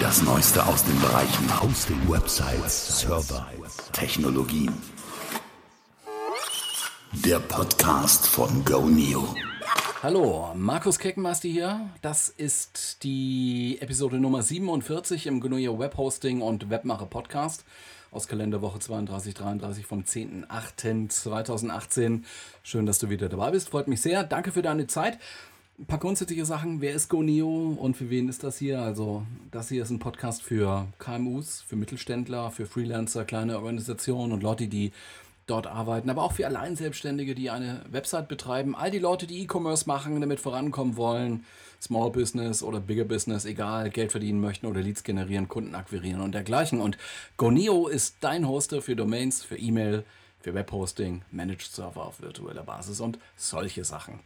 Das Neueste aus den Bereichen Hosting, Websites, Server, Technologien. Der Podcast von GoNeo. Hallo, Markus Keckenmeister hier. Das ist die Episode Nummer 47 im GNU Web Hosting und Webmacher Podcast aus Kalenderwoche 32, 33 vom 10.08.2018. Schön, dass du wieder dabei bist. Freut mich sehr. Danke für deine Zeit. Ein paar grundsätzliche Sachen. Wer ist GoNeo und für wen ist das hier? Also, das hier ist ein Podcast für KMUs, für Mittelständler, für Freelancer, kleine Organisationen und Leute, die dort arbeiten, aber auch für Alleinselbstständige, die eine Website betreiben. All die Leute, die E-Commerce machen, damit vorankommen wollen, Small Business oder Bigger Business, egal, Geld verdienen möchten oder Leads generieren, Kunden akquirieren und dergleichen. Und GoNeo ist dein Hoster für Domains, für E-Mail, für Webhosting, Managed Server auf virtueller Basis und solche Sachen.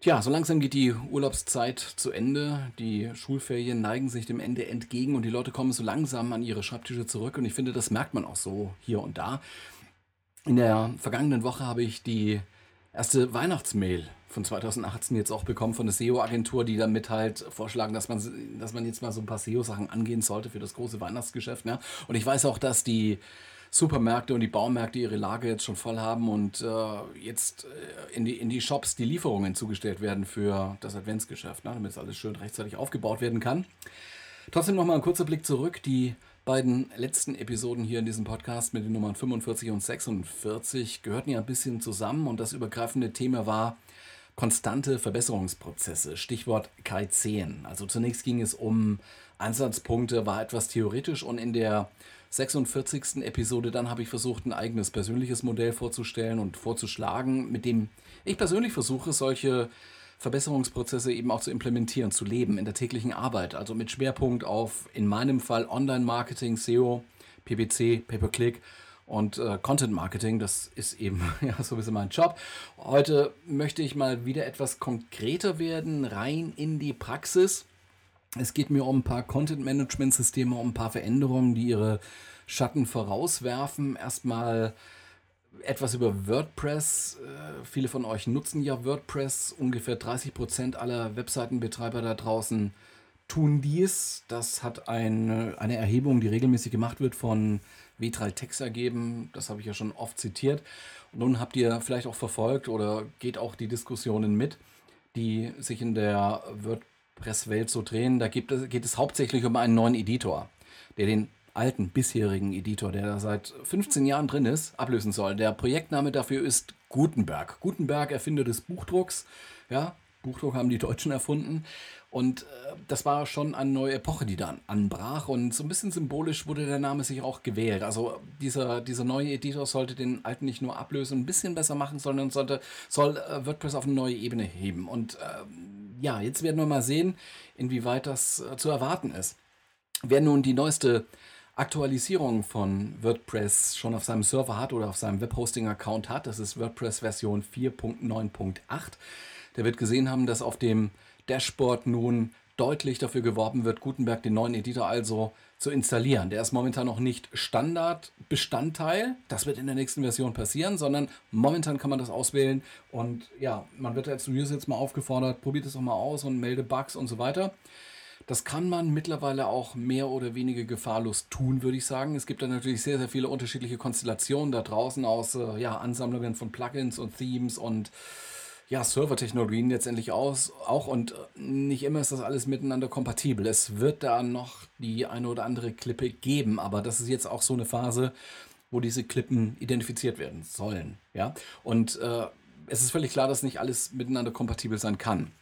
Tja, so langsam geht die Urlaubszeit zu Ende. Die Schulferien neigen sich dem Ende entgegen und die Leute kommen so langsam an ihre Schreibtische zurück. Und ich finde, das merkt man auch so hier und da. In der vergangenen Woche habe ich die erste Weihnachtsmail von 2018 jetzt auch bekommen von der SEO-Agentur, die damit halt vorschlagen, dass man, dass man jetzt mal so ein paar SEO-Sachen angehen sollte für das große Weihnachtsgeschäft. Ne? Und ich weiß auch, dass die Supermärkte und die Baumärkte ihre Lage jetzt schon voll haben und äh, jetzt äh, in, die, in die Shops die Lieferungen zugestellt werden für das Adventsgeschäft, ne? damit es alles schön rechtzeitig aufgebaut werden kann. Trotzdem nochmal ein kurzer Blick zurück. Die beiden letzten Episoden hier in diesem Podcast mit den Nummern 45 und 46 gehörten ja ein bisschen zusammen und das übergreifende Thema war konstante Verbesserungsprozesse. Stichwort K10. Also zunächst ging es um Ansatzpunkte, war etwas theoretisch und in der 46. Episode dann habe ich versucht, ein eigenes persönliches Modell vorzustellen und vorzuschlagen, mit dem ich persönlich versuche, solche Verbesserungsprozesse eben auch zu implementieren, zu leben in der täglichen Arbeit. Also mit Schwerpunkt auf, in meinem Fall, Online-Marketing, SEO, PPC, Pay-per-Click und äh, Content Marketing. Das ist eben ja, so ein bisschen mein Job. Heute möchte ich mal wieder etwas konkreter werden, rein in die Praxis. Es geht mir um ein paar Content-Management-Systeme, um ein paar Veränderungen, die ihre Schatten vorauswerfen. Erstmal etwas über WordPress. Äh, viele von euch nutzen ja WordPress. Ungefähr 30 Prozent aller Webseitenbetreiber da draußen tun dies. Das hat eine, eine Erhebung, die regelmäßig gemacht wird von Vitral Tex ergeben. Das habe ich ja schon oft zitiert. Nun habt ihr vielleicht auch verfolgt oder geht auch die Diskussionen mit, die sich in der WordPress Presswelt so drehen. Da gibt es, geht es hauptsächlich um einen neuen Editor, der den alten, bisherigen Editor, der da seit 15 Jahren drin ist, ablösen soll. Der Projektname dafür ist Gutenberg. Gutenberg, Erfinder des Buchdrucks. Ja, Buchdruck haben die Deutschen erfunden. Und äh, das war schon eine neue Epoche, die dann anbrach. Und so ein bisschen symbolisch wurde der Name sich auch gewählt. Also dieser, dieser neue Editor sollte den alten nicht nur ablösen, ein bisschen besser machen, sondern sollte, soll äh, WordPress auf eine neue Ebene heben. Und äh, ja, jetzt werden wir mal sehen, inwieweit das äh, zu erwarten ist. Wer nun die neueste Aktualisierung von WordPress schon auf seinem Server hat oder auf seinem Webhosting-Account hat, das ist WordPress Version 4.9.8, der wird gesehen haben, dass auf dem Dashboard nun deutlich dafür geworben wird, Gutenberg den neuen Editor also zu installieren. Der ist momentan noch nicht Standardbestandteil. Das wird in der nächsten Version passieren, sondern momentan kann man das auswählen. Und ja, man wird als User jetzt mal aufgefordert, probiert es doch mal aus und melde Bugs und so weiter. Das kann man mittlerweile auch mehr oder weniger gefahrlos tun, würde ich sagen. Es gibt da natürlich sehr, sehr viele unterschiedliche Konstellationen da draußen aus äh, ja, Ansammlungen von Plugins und Themes und ja, Servertechnologien letztendlich aus, auch und äh, nicht immer ist das alles miteinander kompatibel. Es wird da noch die eine oder andere Klippe geben, aber das ist jetzt auch so eine Phase, wo diese Klippen identifiziert werden sollen. Ja? Und äh, es ist völlig klar, dass nicht alles miteinander kompatibel sein kann.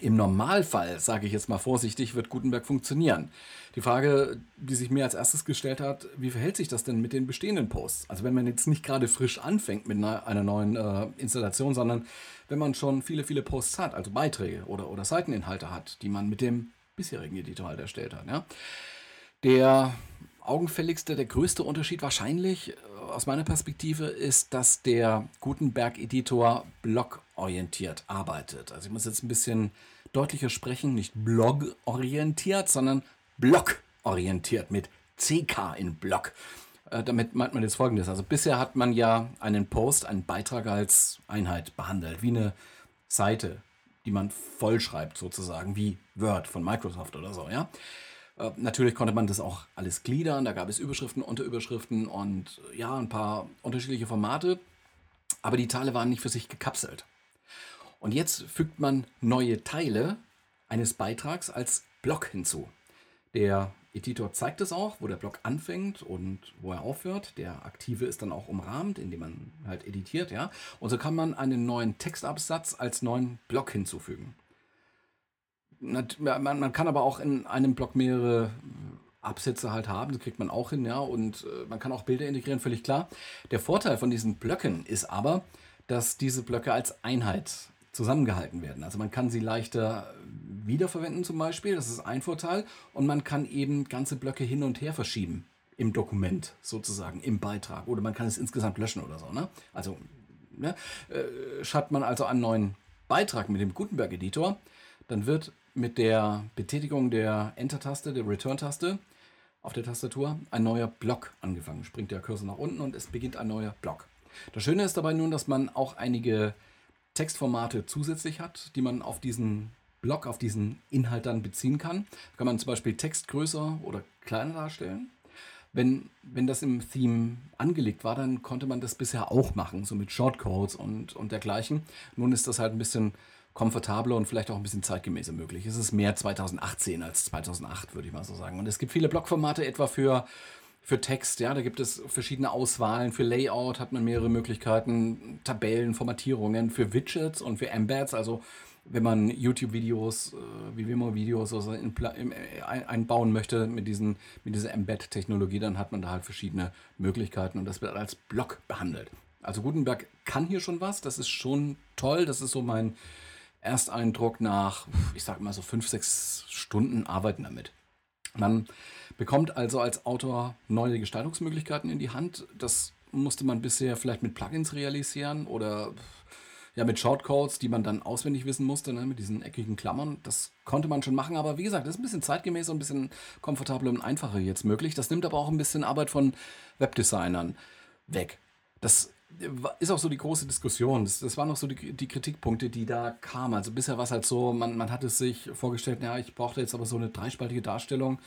Im Normalfall, sage ich jetzt mal vorsichtig, wird Gutenberg funktionieren. Die Frage, die sich mir als erstes gestellt hat, wie verhält sich das denn mit den bestehenden Posts? Also wenn man jetzt nicht gerade frisch anfängt mit einer, neuen äh, Installation, sondern wenn man schon viele, viele Posts hat, also Beiträge oder, oder Seiteninhalte hat, die man mit dem bisherigen Editor halt erstellt hat. Ja? Der augenfälligste, der größte Unterschied wahrscheinlich äh, aus meiner Perspektive ist, dass der Gutenberg-Editor blockorientiert arbeitet. Also ich muss jetzt ein bisschen deutlicher sprechen, nicht blog-orientiert, sondern blockorientiert mit CK in Block. Äh, damit meint man jetzt folgendes. Also bisher hat man ja einen Post, einen Beitrag als Einheit behandelt, wie eine Seite, die man vollschreibt sozusagen, wie Word von Microsoft oder so, ja. Äh, natürlich konnte man das auch alles gliedern. Da gab es Überschriften, Unterüberschriften und ja, ein paar unterschiedliche Formate. Aber die Teile waren nicht für sich gekapselt. Und jetzt fügt man neue Teile eines Beitrags als Block hinzu. Der Editor zeigt es auch, wo der Block anfängt und wo er aufhört. Der aktive ist dann auch umrahmt, indem man halt editiert, ja. Und so kann man einen neuen Textabsatz als neuen Block hinzufügen. Man, kann aber auch in einem Block mehrere Absätze halt haben, das kriegt man auch hin, ja. Und äh, man kann auch Bilder integrieren, völlig klar. Der Vorteil von diesen Blöcken ist aber, dass diese Blöcke als Einheit zusammengehalten werden. Also man kann sie leichter wiederverwenden zum Beispiel, das ist ein Vorteil. Und man kann eben ganze Blöcke hin und her verschieben im Dokument sozusagen, im Beitrag. Oder man kann es insgesamt löschen oder so. Ne? Also ne? Äh, schreibt man also einen neuen Beitrag mit dem Gutenberg-Editor, dann wird mit der Betätigung der Enter-Taste, der Return-Taste auf der Tastatur ein neuer Block angefangen. Springt der Cursor nach unten und es beginnt ein neuer Block. Das Schöne ist dabei nun, dass man auch einige Textformate zusätzlich hat, die man auf diesen Block, auf diesen Inhalt dann beziehen kann. Da kann man zum Beispiel Text größer oder kleiner darstellen. Wenn, wenn das im Theme angelegt war, dann konnte man das bisher auch machen, so mit Shortcodes und, und dergleichen. Nun ist das halt ein bisschen komfortabler und vielleicht auch ein bisschen zeitgemäßer möglich. Es ist mehr 2018 als 2008, würde ich mal so sagen. Und es gibt viele Blockformate, etwa für für Text, ja, da gibt es verschiedene Auswahlen. Für Layout hat man mehrere Möglichkeiten, Tabellen, Formatierungen, für Widgets und für Embeds, also wenn man YouTube-Videos, äh, wie Vimeo-Videos also in, in, äh, einbauen möchte mit, diesen, mit dieser Embed-Technologie, dann hat man da halt verschiedene Möglichkeiten und das wird als Block behandelt. Also Gutenberg kann hier schon was, das ist schon toll, das ist so mein Ersteindruck nach, ich sag mal so fünf, sechs Stunden Arbeiten damit. Man bekommt also als Autor neue Gestaltungsmöglichkeiten in die Hand. Das musste man bisher vielleicht mit Plugins realisieren oder ja mit Shortcodes, die man dann auswendig wissen musste, ne, mit diesen eckigen Klammern. Das konnte man schon machen, aber wie gesagt, das ist ein bisschen zeitgemäß und ein bisschen komfortabler und einfacher jetzt möglich. Das nimmt aber auch ein bisschen Arbeit von Webdesignern weg. Das ist auch so die große Diskussion. Das, das waren auch so die, die, Kritikpunkte, die da kamen. Also bisher war es halt so, man, man hat es sich vorgestellt, ja, ich brauchte jetzt aber so eine dreispaltige Darstellung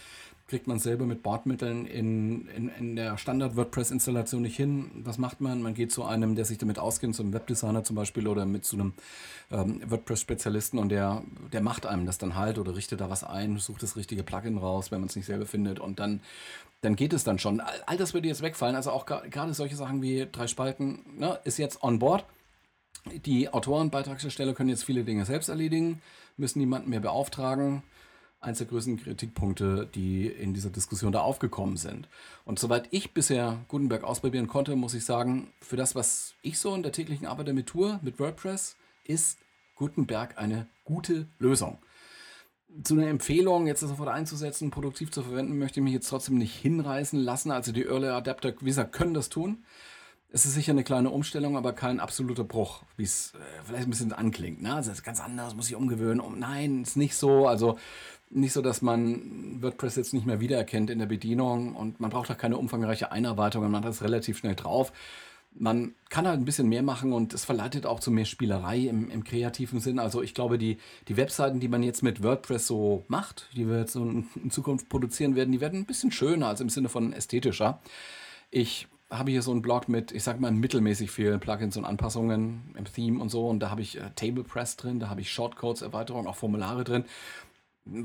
kriegt man selber mit Bordmitteln in, in, in der Standard-WordPress-Installation nicht hin. Was macht man? Man geht zu einem, der sich damit auskennt, zum Webdesigner zum Beispiel oder mit zu einem ähm, WordPress-Spezialisten und der, der macht einem das dann halt oder richtet da was ein, sucht das richtige Plugin raus, wenn man es nicht selber findet und dann, dann geht es dann schon. All, all das würde jetzt wegfallen. Also auch gerade solche Sachen wie drei Spalten ne, ist jetzt on board. Die Autoren, Beitragsersteller können jetzt viele Dinge selbst erledigen, müssen niemanden mehr beauftragen eines der größten Kritikpunkte, die in dieser Diskussion da aufgekommen sind. Und soweit ich bisher Gutenberg ausprobieren konnte, muss ich sagen, für das, was ich so in der täglichen Arbeit damit tue, mit WordPress, ist Gutenberg eine gute Lösung. Zu einer Empfehlung, jetzt das sofort einzusetzen, produktiv zu verwenden, möchte ich mich jetzt trotzdem nicht hinreißen lassen. Also die Early Adapter, wie gesagt, können das tun. Es ist sicher eine kleine Umstellung, aber kein absoluter Bruch, wie es äh, vielleicht ein bisschen anklingt. Ne? Also das ist ganz anders, muss ich umgewöhnen. Um, nein, ist nicht so. Also nicht so, dass man WordPress jetzt nicht mehr wiedererkennt in der Bedienung und man braucht auch keine umfangreiche Einarbeitung, man hat das relativ schnell drauf. Man kann halt ein bisschen mehr machen und es verleitet auch zu mehr Spielerei im, im kreativen Sinn. Also ich glaube, die, die Webseiten, die man jetzt mit WordPress so macht, die wir jetzt so in Zukunft produzieren werden, die werden ein bisschen schöner, also im Sinne von ästhetischer. Ich habe hier so einen Blog mit, ich sag mal, mittelmäßig vielen Plugins und Anpassungen im Theme und so. Und da habe ich äh, TablePress drin, da habe ich Shortcodes, Erweiterungen, auch Formulare drin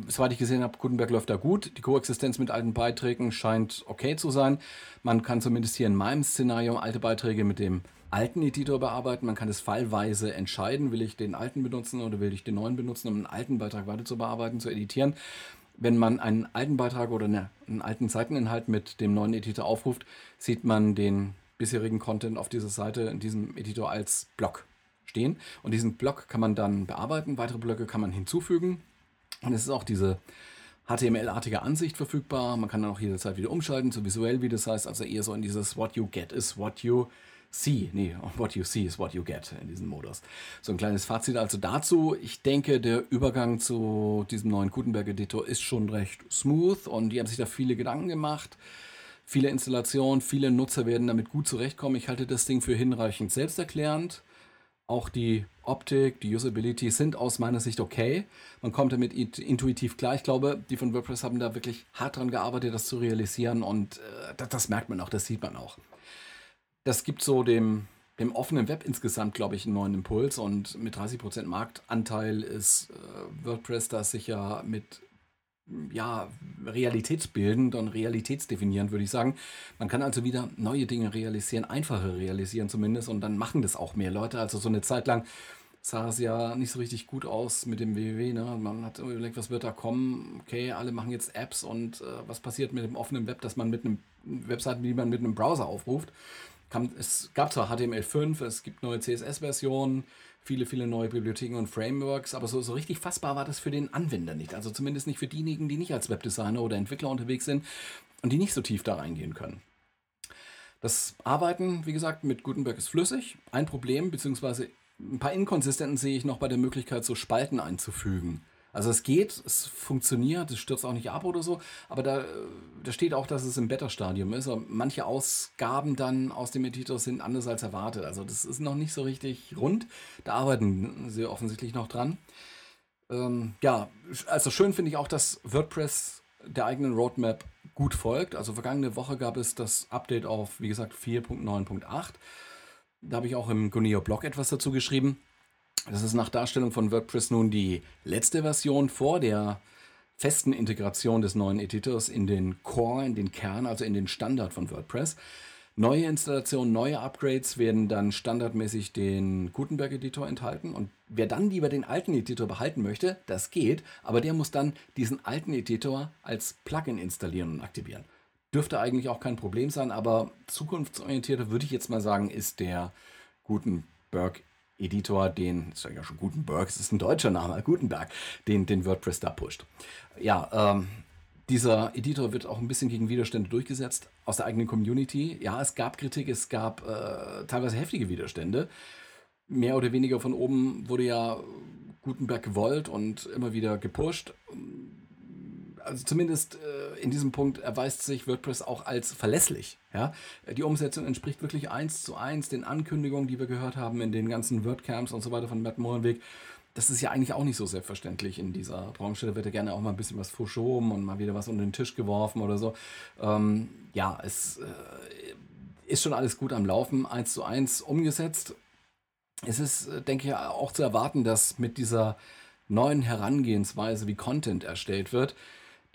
soweit ich gesehen habe, Gutenberg läuft da gut. Die Koexistenz mit alten Beiträgen scheint okay zu sein. Man kann zumindest hier in meinem Szenario alte Beiträge mit dem alten Editor bearbeiten. Man kann es fallweise entscheiden, will ich den alten benutzen oder will ich den neuen benutzen, um einen alten Beitrag weiter zu bearbeiten, zu editieren. Wenn man einen alten Beitrag oder einen alten Seiteninhalt mit dem neuen Editor aufruft, sieht man den bisherigen Content auf dieser Seite in diesem Editor als Block stehen. Und diesen Block kann man dann bearbeiten. Weitere Blöcke kann man hinzufügen. Und es ist auch diese HTML-artige Ansicht verfügbar. Man kann dann auch jederzeit wieder umschalten zu visuell, wie das heißt. Also eher so in dieses What you get is what you see. Nee, what you see is what you get in diesem Modus. So ein kleines Fazit also dazu. Ich denke, der Übergang zu diesem neuen Gutenberg-Editor ist schon recht smooth und die haben sich da viele Gedanken gemacht. Viele Installationen, viele Nutzer werden damit gut zurechtkommen. Ich halte das Ding für hinreichend selbsterklärend. Auch die Optik, die Usability sind aus meiner Sicht okay. Man kommt damit intuitiv klar. Ich glaube, die von WordPress haben da wirklich hart dran gearbeitet, das zu realisieren und äh, das, das, merkt man auch, das sieht man auch. Das gibt so dem, dem offenen Web insgesamt, glaube ich, einen neuen Impuls und mit 30% Marktanteil ist äh, WordPress da sicher mit ja, realitätsbildend und realitätsdefinierend, würde ich sagen. Man kann also wieder neue Dinge realisieren, einfache realisieren zumindest, und dann machen das auch mehr Leute. Also so eine Zeit lang sah es ja nicht so richtig gut aus mit dem WWW. Ne? Man hat überlegt, was wird da kommen? Okay, alle machen jetzt Apps und äh, was passiert mit dem offenen Web, dass man mit einem Webseiten, die man mit einem Browser aufruft. Kam, es gab zwar HTML5, es gibt neue CSS-Versionen, viele, viele neue Bibliotheken und Frameworks, aber so, so richtig fassbar war das für den Anwender nicht. Also zumindest nicht für diejenigen, die nicht als Webdesigner oder Entwickler unterwegs sind und die nicht so tief da reingehen können. Das Arbeiten, wie gesagt, mit Gutenberg ist flüssig. Ein Problem, beziehungsweise ein paar Inkonsistenzen sehe ich noch bei der Möglichkeit, so Spalten einzufügen. Also es geht, es funktioniert, es stürzt auch nicht ab oder so, aber da, da steht auch, dass es im Beta-Stadium ist. Und manche Ausgaben dann aus dem Editor sind anders als erwartet. Also das ist noch nicht so richtig rund. Da arbeiten sie offensichtlich noch dran. Ähm, ja, also schön finde ich auch, dass WordPress der eigenen Roadmap gut folgt. Also vergangene Woche gab es das Update auf, wie gesagt, 4.9.8. Da habe ich auch im Guneo Blog etwas dazu geschrieben. Das ist nach Darstellung von WordPress nun die letzte Version vor der festen Integration des neuen Editors in den Core, in den Kern, also in den Standard von WordPress. Neue Installationen, neue Upgrades werden dann standardmäßig den Gutenberg-Editor enthalten. Und wer dann lieber den alten Editor behalten möchte, das geht, aber der muss dann diesen alten Editor als Plugin installieren und aktivieren. Dürfte eigentlich auch kein Problem sein, aber zukunftsorientierter würde ich jetzt mal sagen, ist der Gutenberg Editor, den, ist ja schon Gutenberg, es ist ein deutscher Name, Gutenberg, den, den WordPress da pusht. Ja, ähm, dieser Editor wird auch ein bisschen gegen Widerstände durchgesetzt aus der eigenen Community. Ja, es gab Kritik, es gab äh, teilweise heftige Widerstände. Mehr oder weniger von oben wurde ja Gutenberg gewollt und immer wieder gepusht also zumindest äh, in diesem Punkt erweist sich WordPress auch als verlässlich. Ja? Die Umsetzung entspricht wirklich eins zu eins den Ankündigungen, die wir gehört haben in den ganzen WordCamps und so weiter von Matt Molenweg. Das ist ja eigentlich auch nicht so selbstverständlich in dieser Branche. Da wird ja gerne auch mal ein bisschen was verschoben und mal wieder was unter den Tisch geworfen oder so. Ähm, ja, es äh, ist schon alles gut am Laufen, eins zu eins umgesetzt. Es ist, äh, denke ich, auch zu erwarten, dass mit dieser neuen Herangehensweise, wie Content erstellt wird,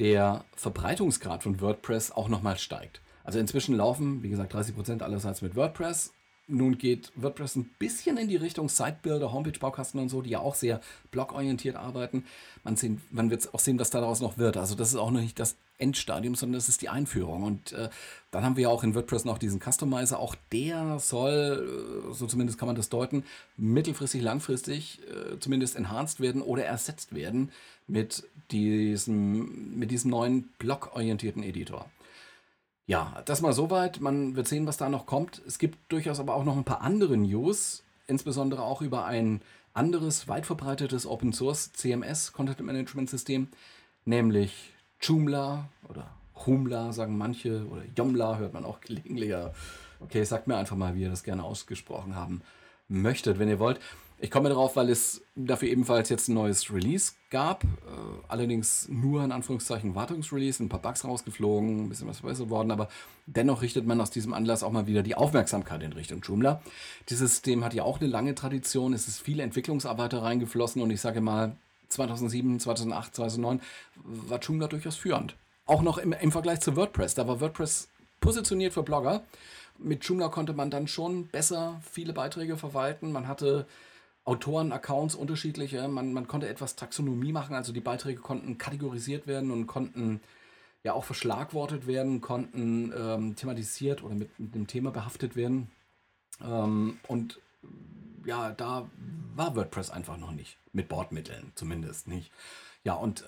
der Verbreitungsgrad von WordPress auch nochmal steigt. Also inzwischen laufen, wie gesagt, 30% allerseits mit WordPress. Nun geht WordPress ein bisschen in die Richtung Sitebuilder, Homepage-Baukasten und so, die ja auch sehr blogorientiert arbeiten. Man, man wird auch sehen, was daraus noch wird. Also das ist auch noch nicht das Endstadium, sondern das ist die Einführung. Und äh, dann haben wir auch in WordPress noch diesen Customizer. Auch der soll, äh, so zumindest kann man das deuten, mittelfristig, langfristig äh, zumindest enhanced werden oder ersetzt werden mit diesem, mit diesem neuen blog-orientierten Editor. Ja, das mal soweit. Man wird sehen, was da noch kommt. Es gibt durchaus aber auch noch ein paar andere News, insbesondere auch über ein anderes, weit verbreitetes Open Source CMS, Content Management System, nämlich Joomla oder Humla sagen manche oder Jomla hört man auch gelegentlich. Okay, sagt mir einfach mal, wie ihr das gerne ausgesprochen haben möchtet, wenn ihr wollt. Ich komme darauf, weil es dafür ebenfalls jetzt ein neues Release gab. Äh, allerdings nur in Anführungszeichen Wartungsrelease, ein paar Bugs rausgeflogen, ein bisschen was verbessert worden, aber dennoch richtet man aus diesem Anlass auch mal wieder die Aufmerksamkeit in Richtung Joomla. Dieses System hat ja auch eine lange Tradition, es ist viel Entwicklungsarbeit reingeflossen und ich sage mal, 2007, 2008, 2009 war Joomla durchaus führend. Auch noch im, im Vergleich zu WordPress. Da war WordPress positioniert für Blogger. Mit Joomla konnte man dann schon besser viele Beiträge verwalten. Man hatte Autoren-Accounts unterschiedliche. Man, man konnte etwas Taxonomie machen, also die Beiträge konnten kategorisiert werden und konnten ja auch verschlagwortet werden, konnten ähm, thematisiert oder mit, mit dem Thema behaftet werden. Ähm, und ja, da war WordPress einfach noch nicht. Mit Bordmitteln zumindest nicht. Ja, und äh,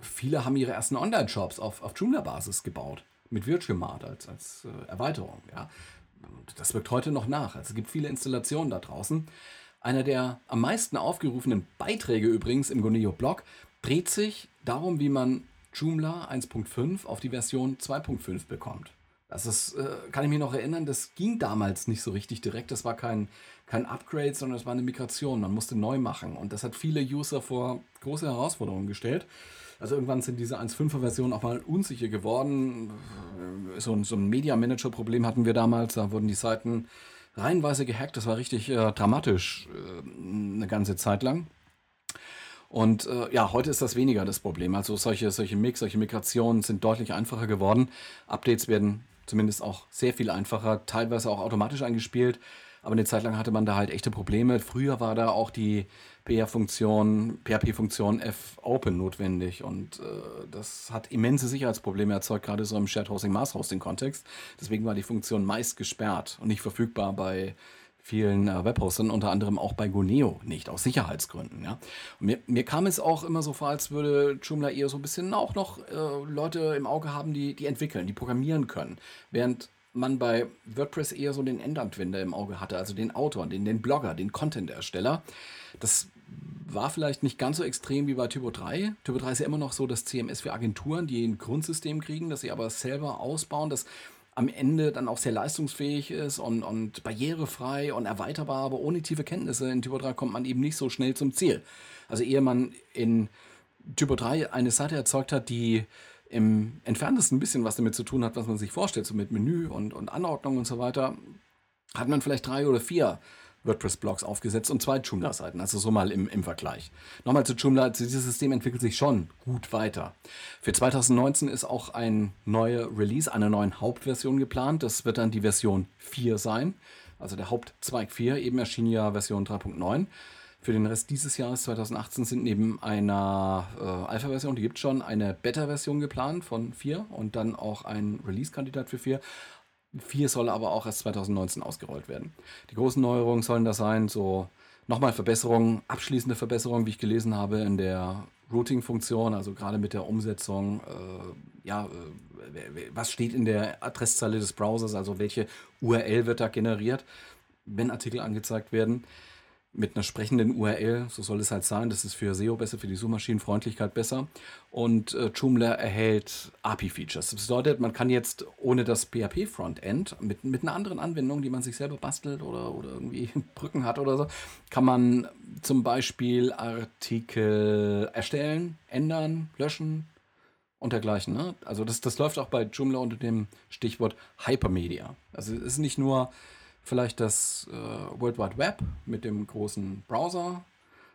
viele haben ihre ersten Online-Shops auf, auf Joomla-Basis gebaut. Mit Virtual als, als äh, Erweiterung. Ja. Und das wirkt heute noch nach. Also es gibt viele Installationen da draußen. Einer der am meisten aufgerufenen Beiträge übrigens im Goneo-Blog dreht sich darum, wie man Joomla 1.5 auf die Version 2.5 bekommt. Das ist, äh, kann ich mich noch erinnern, das ging damals nicht so richtig direkt. Das war kein, kein Upgrade, sondern es war eine Migration. Man musste neu machen. Und das hat viele User vor große Herausforderungen gestellt. Also irgendwann sind diese 1.5er Versionen auch mal unsicher geworden. So ein, so ein Media Manager Problem hatten wir damals. Da wurden die Seiten reihenweise gehackt. Das war richtig äh, dramatisch äh, eine ganze Zeit lang. Und äh, ja, heute ist das weniger das Problem. Also solche, solche Mix, solche Migrationen sind deutlich einfacher geworden. Updates werden zumindest auch sehr viel einfacher, teilweise auch automatisch eingespielt. Aber eine Zeit lang hatte man da halt echte Probleme. Früher war da auch die PR-Funktion, PHP-Funktion F-Open notwendig und äh, das hat immense Sicherheitsprobleme erzeugt, gerade so im Shared Hosting, Mass Hosting Kontext. Deswegen war die Funktion meist gesperrt und nicht verfügbar bei vielen äh, Webhostern, unter anderem auch bei Goneo nicht, aus Sicherheitsgründen. Ja. Mir, mir kam es auch immer so vor, als würde Joomla eher so ein bisschen auch noch äh, Leute im Auge haben, die, die entwickeln, die programmieren können. Während man bei WordPress eher so den Endanwender im Auge hatte, also den Autor, den, den Blogger, den Content-Ersteller. Das war vielleicht nicht ganz so extrem wie bei Typo 3. Typo 3 ist ja immer noch so das CMS für Agenturen, die ein Grundsystem kriegen, das sie aber selber ausbauen, das am Ende dann auch sehr leistungsfähig ist und, und barrierefrei und erweiterbar, aber ohne tiefe Kenntnisse in Typo 3 kommt man eben nicht so schnell zum Ziel. Also ehe man in Typo 3 eine Seite erzeugt hat, die im entferntesten ein bisschen was damit zu tun hat, was man sich vorstellt, so mit Menü und, und Anordnung und so weiter, hat man vielleicht drei oder vier WordPress-Blogs aufgesetzt und zwei Joomla-Seiten, also so mal im, im Vergleich. Nochmal zu Joomla, dieses System entwickelt sich schon gut weiter. Für 2019 ist auch ein neuer Release einer neuen Hauptversion geplant. Das wird dann die Version 4 sein, also der Hauptzweig 4, eben erschien ja Version 3.9. Für den Rest dieses Jahres 2018 sind neben einer äh, Alpha-Version, die gibt schon, eine Beta-Version geplant von 4 und dann auch ein Release-Kandidat für 4 4 soll aber auch erst 2019 ausgerollt werden. Die großen Neuerungen sollen das sein, so nochmal Verbesserungen, abschließende Verbesserungen, wie ich gelesen habe, in der Routing-Funktion, also gerade mit der Umsetzung, äh, ja, äh, was steht in der Adresszeile des Browsers, also welche URL wird da generiert, wenn Artikel angezeigt werden mit einer sprechenden URL, so soll es halt sein. Das ist für SEO besser, für die Suchmaschinenfreundlichkeit besser. Und äh, Joomla erhält API-Features. Das bedeutet, man kann jetzt ohne das PHP-Frontend mit, mit einer anderen Anwendung, die man sich selber bastelt oder, oder irgendwie Brücken hat oder so, kann man zum Beispiel Artikel erstellen, ändern, löschen und dergleichen. Ne? Also das, das läuft auch bei Joomla unter dem Stichwort Hypermedia. Also es ist nicht nur vielleicht das äh, World Wide Web mit dem großen Browser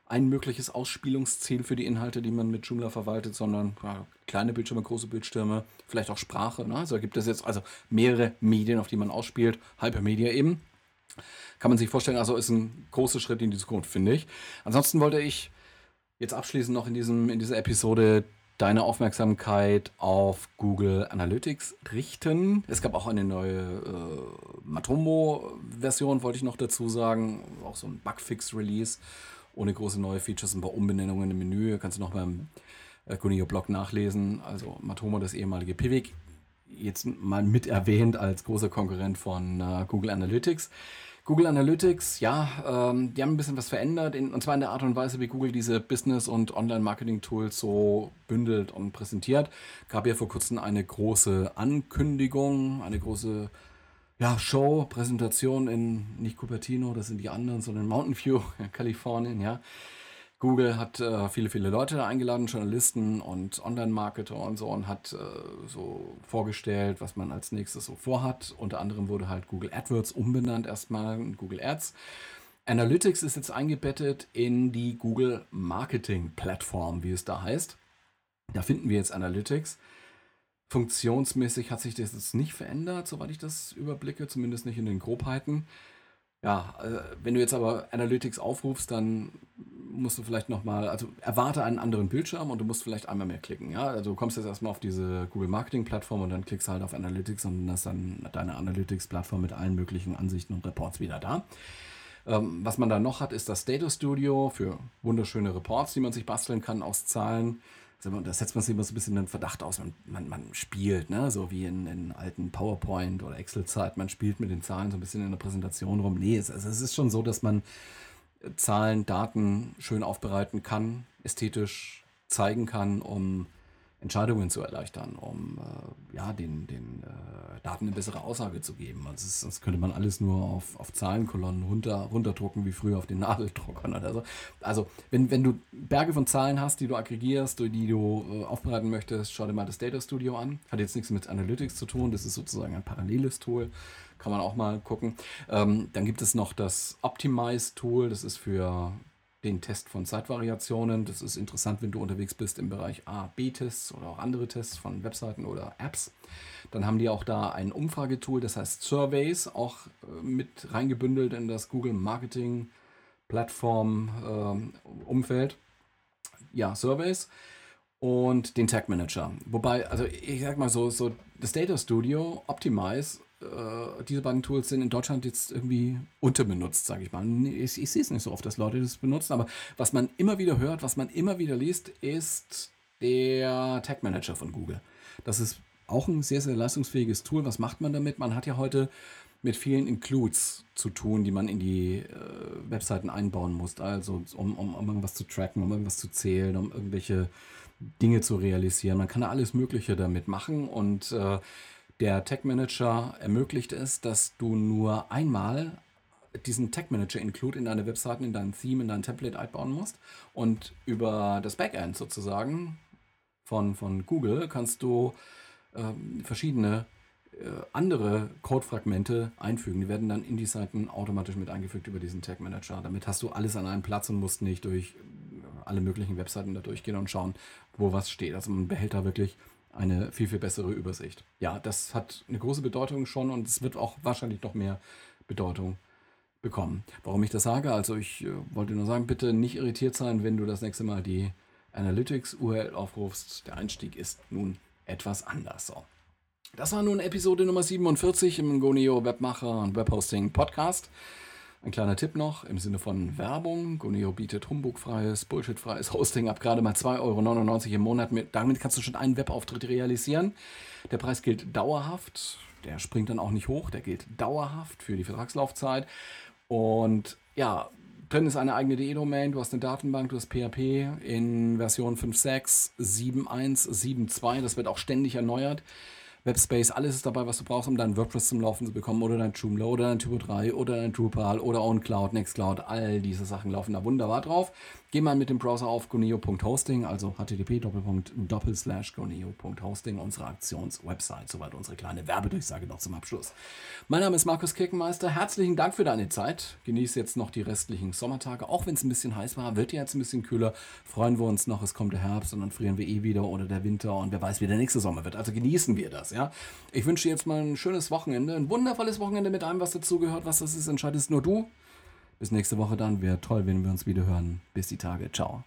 ein mögliches Ausspielungsziel für die Inhalte, die man mit Joomla verwaltet, sondern ja, kleine Bildschirme, große Bildschirme, vielleicht auch Sprache. Ne? Also gibt es jetzt also mehrere Medien, auf die man ausspielt, Hypermedia eben. Kann man sich vorstellen, also ist ein großer Schritt in die Zukunft, finde ich. Ansonsten wollte ich jetzt abschließend noch in, diesem, in dieser Episode deine Aufmerksamkeit auf Google Analytics richten. Es gab auch eine neue äh, Matomo-Version, wollte ich noch dazu sagen. Auch so ein Bugfix-Release ohne große neue Features, ein paar Umbenennungen im Menü. Kannst du noch beim äh, Gunio-Blog nachlesen. Also Matomo, das ehemalige Pivik, jetzt mal mit erwähnt als großer Konkurrent von äh, Google Analytics. Google Analytics, ja, ähm, die haben ein bisschen was verändert, in, und zwar in der Art und Weise, wie Google diese Business- und Online-Marketing-Tools so bündelt und präsentiert. Gab ja vor kurzem eine große Ankündigung, eine große ja, Show, Präsentation in nicht Cupertino, das sind die anderen, sondern Mountain View, Kalifornien, ja. Google hat äh, viele, viele Leute eingeladen, Journalisten und Online-Marketer und so und hat äh, so vorgestellt, was man als nächstes so vorhat. Unter anderem wurde halt Google AdWords umbenannt erstmal in Google Ads. Analytics ist jetzt eingebettet in die Google Marketing Plattform, wie es da heißt. Da finden wir jetzt Analytics. Funktionsmäßig hat sich das jetzt nicht verändert, soweit ich das überblicke, zumindest nicht in den Grobheiten. Ja, äh, wenn du jetzt aber Analytics aufrufst, dann musst du vielleicht nochmal, also erwarte einen anderen Bildschirm und du musst vielleicht einmal mehr klicken. Ja, also du kommst jetzt erstmal auf diese Google Marketing Plattform und dann klickst halt auf Analytics und dann hast dann deine Analytics Plattform mit allen möglichen Ansichten und Reports wieder da. Ähm, was man da noch hat, ist das Data Studio für wunderschöne Reports, die man sich basteln kann aus Zahlen. Also da setzt man sich immer so ein bisschen den Verdacht aus, man, man, man spielt, ne? so wie in, in alten PowerPoint oder Excel-Zeit, man spielt mit den Zahlen so ein bisschen in der Präsentation rum. Nee, es, also es ist schon so, dass man Zahlen, Daten schön aufbereiten kann, ästhetisch zeigen kann, um Entscheidungen zu erleichtern, um äh, ja, den, den äh, Daten eine bessere Aussage zu geben. Also das, das, könnte man alles nur auf, auf Zahlenkolonnen runter, runterdrucken, wie früher auf den Nadeldruckern oder so. Also wenn, wenn du Berge von Zahlen hast, die du aggregierst, die du äh, aufbereiten möchtest, schau dir mal das Data Studio an. Hat jetzt nichts mit Analytics zu tun, das ist sozusagen ein paralleles Tool. Kann man auch mal gucken. Ähm, dann gibt es noch das Optimize-Tool, das ist für den Test von Zeitvariationen. Das ist interessant, wenn du unterwegs bist im Bereich A-B-Tests oder auch andere Tests von Webseiten oder Apps. Dann haben die auch da ein Umfragetool, das heißt Surveys, auch äh, mit reingebündelt in das Google Marketing Plattform äh, Umfeld. Ja, Surveys und den Tag Manager. Wobei, also ich sag mal so, so das Data Studio, Optimize diese beiden Tools sind in Deutschland jetzt irgendwie unterbenutzt, sage ich mal. Ich, ich sehe es nicht so oft, dass Leute das benutzen, aber was man immer wieder hört, was man immer wieder liest, ist der Tag Manager von Google. Das ist auch ein sehr, sehr leistungsfähiges Tool. Was macht man damit? Man hat ja heute mit vielen Includes zu tun, die man in die äh, Webseiten einbauen muss. Also um, um, um irgendwas zu tracken, um irgendwas zu zählen, um irgendwelche Dinge zu realisieren. Man kann alles Mögliche damit machen und äh, der Tag Manager ermöglicht es, dass du nur einmal diesen Tag Manager Include in deine Webseiten, in dein Theme, in dein Template einbauen musst. Und über das Backend sozusagen von, von Google kannst du ähm, verschiedene äh, andere Codefragmente einfügen. Die werden dann in die Seiten automatisch mit eingefügt über diesen Tag Manager. Damit hast du alles an einem Platz und musst nicht durch alle möglichen Webseiten da durchgehen und schauen, wo was steht. Also man behält da wirklich eine viel, viel bessere Übersicht. Ja, das hat eine große Bedeutung schon und es wird auch wahrscheinlich noch mehr Bedeutung bekommen. Warum ich das sage, also ich äh, wollte nur sagen, bitte nicht irritiert sein, wenn du das nächste Mal die Analytics-URL aufrufst. Der Einstieg ist nun etwas anders. So. Das war nun Episode Nummer 47 im Goneo Webmacher und Webhosting Podcast. Ein kleiner Tipp noch im Sinne von Werbung. Goneo bietet humbugfreies, bullshitfreies Hosting ab gerade mal 2,99 Euro im Monat. Mit, damit kannst du schon einen Webauftritt realisieren. Der Preis gilt dauerhaft. Der springt dann auch nicht hoch. Der gilt dauerhaft für die Vertragslaufzeit. Und ja, drin ist eine eigene DE-Domain. Du hast eine Datenbank, du hast PHP in Version 5.6, 7.1, 7.2. Das wird auch ständig erneuert. Webspace, alles ist dabei, was du brauchst, um dein WordPress zum Laufen zu bekommen oder dein Joomla oder dein Typo 3 oder dein Drupal oder OwnCloud, Nextcloud, all diese Sachen laufen da wunderbar drauf. Geh mal mit dem Browser auf goneo.hosting, also http goneo.hosting, unsere Aktionswebsite. Soweit unsere kleine Werbedurchsage noch zum Abschluss. Mein Name ist Markus Kirkenmeister. Herzlichen Dank für deine Zeit. Genieße jetzt noch die restlichen Sommertage. Auch wenn es ein bisschen heiß war, wird ja jetzt ein bisschen kühler. Freuen wir uns noch. Es kommt der Herbst und dann frieren wir eh wieder oder der Winter und wer weiß, wie der nächste Sommer wird. Also genießen wir das. Ja? Ich wünsche dir jetzt mal ein schönes Wochenende, ein wundervolles Wochenende mit allem, was dazugehört. Was das ist, entscheidest nur du. Bis nächste Woche dann. Wäre toll, wenn wir uns wieder hören. Bis die Tage. Ciao.